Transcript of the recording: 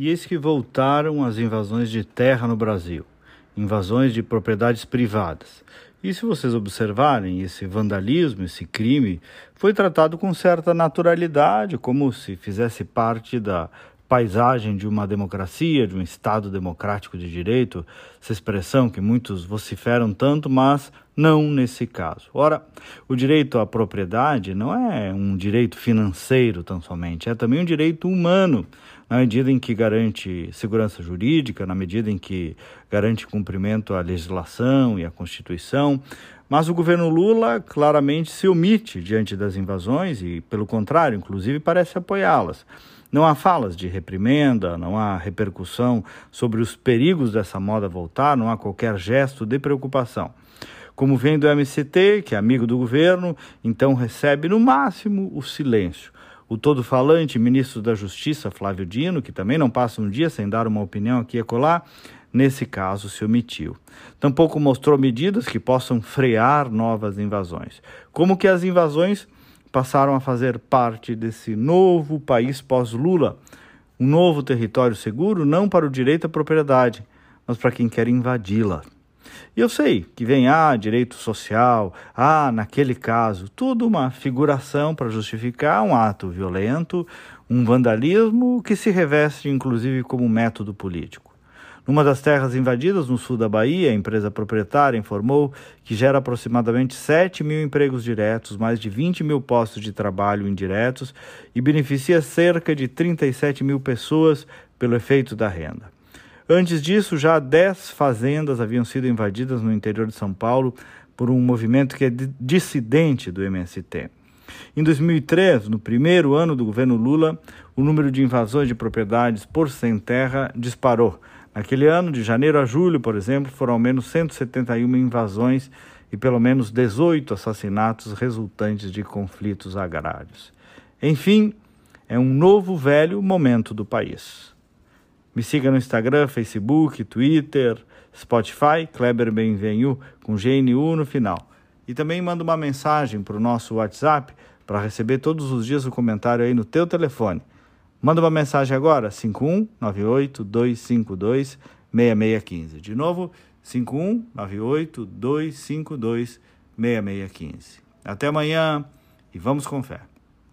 E eis que voltaram as invasões de terra no Brasil, invasões de propriedades privadas. E se vocês observarem, esse vandalismo, esse crime, foi tratado com certa naturalidade, como se fizesse parte da paisagem de uma democracia, de um Estado democrático de direito, essa expressão que muitos vociferam tanto, mas não nesse caso. Ora, o direito à propriedade não é um direito financeiro tão somente, é também um direito humano, na medida em que garante segurança jurídica, na medida em que garante cumprimento à legislação e à Constituição. Mas o governo Lula claramente se omite diante das invasões e, pelo contrário, inclusive parece apoiá-las. Não há falas de reprimenda, não há repercussão sobre os perigos dessa moda voltar, não há qualquer gesto de preocupação. Como vem do MCT, que é amigo do governo, então recebe no máximo o silêncio. O todo-falante ministro da Justiça, Flávio Dino, que também não passa um dia sem dar uma opinião aqui e acolá, nesse caso se omitiu. Tampouco mostrou medidas que possam frear novas invasões. Como que as invasões passaram a fazer parte desse novo país pós-Lula, um novo território seguro não para o direito à propriedade, mas para quem quer invadi-la. E eu sei que vem, ah, direito social, ah, naquele caso, tudo uma figuração para justificar um ato violento, um vandalismo que se reveste inclusive como método político. Numa das terras invadidas, no sul da Bahia, a empresa proprietária informou que gera aproximadamente 7 mil empregos diretos, mais de 20 mil postos de trabalho indiretos e beneficia cerca de 37 mil pessoas pelo efeito da renda. Antes disso, já 10 fazendas haviam sido invadidas no interior de São Paulo por um movimento que é dissidente do MST. Em 2003, no primeiro ano do governo Lula, o número de invasões de propriedades por sem terra disparou Naquele ano, de janeiro a julho, por exemplo, foram ao menos 171 invasões e pelo menos 18 assassinatos resultantes de conflitos agrários. Enfim, é um novo velho momento do país. Me siga no Instagram, Facebook, Twitter, Spotify, Kleber Benvenu, com GNU no final. E também manda uma mensagem para o nosso WhatsApp para receber todos os dias o comentário aí no teu telefone. Manda uma mensagem agora, 5198-252-6615. De novo, 5198-252-6615. Até amanhã e vamos com fé.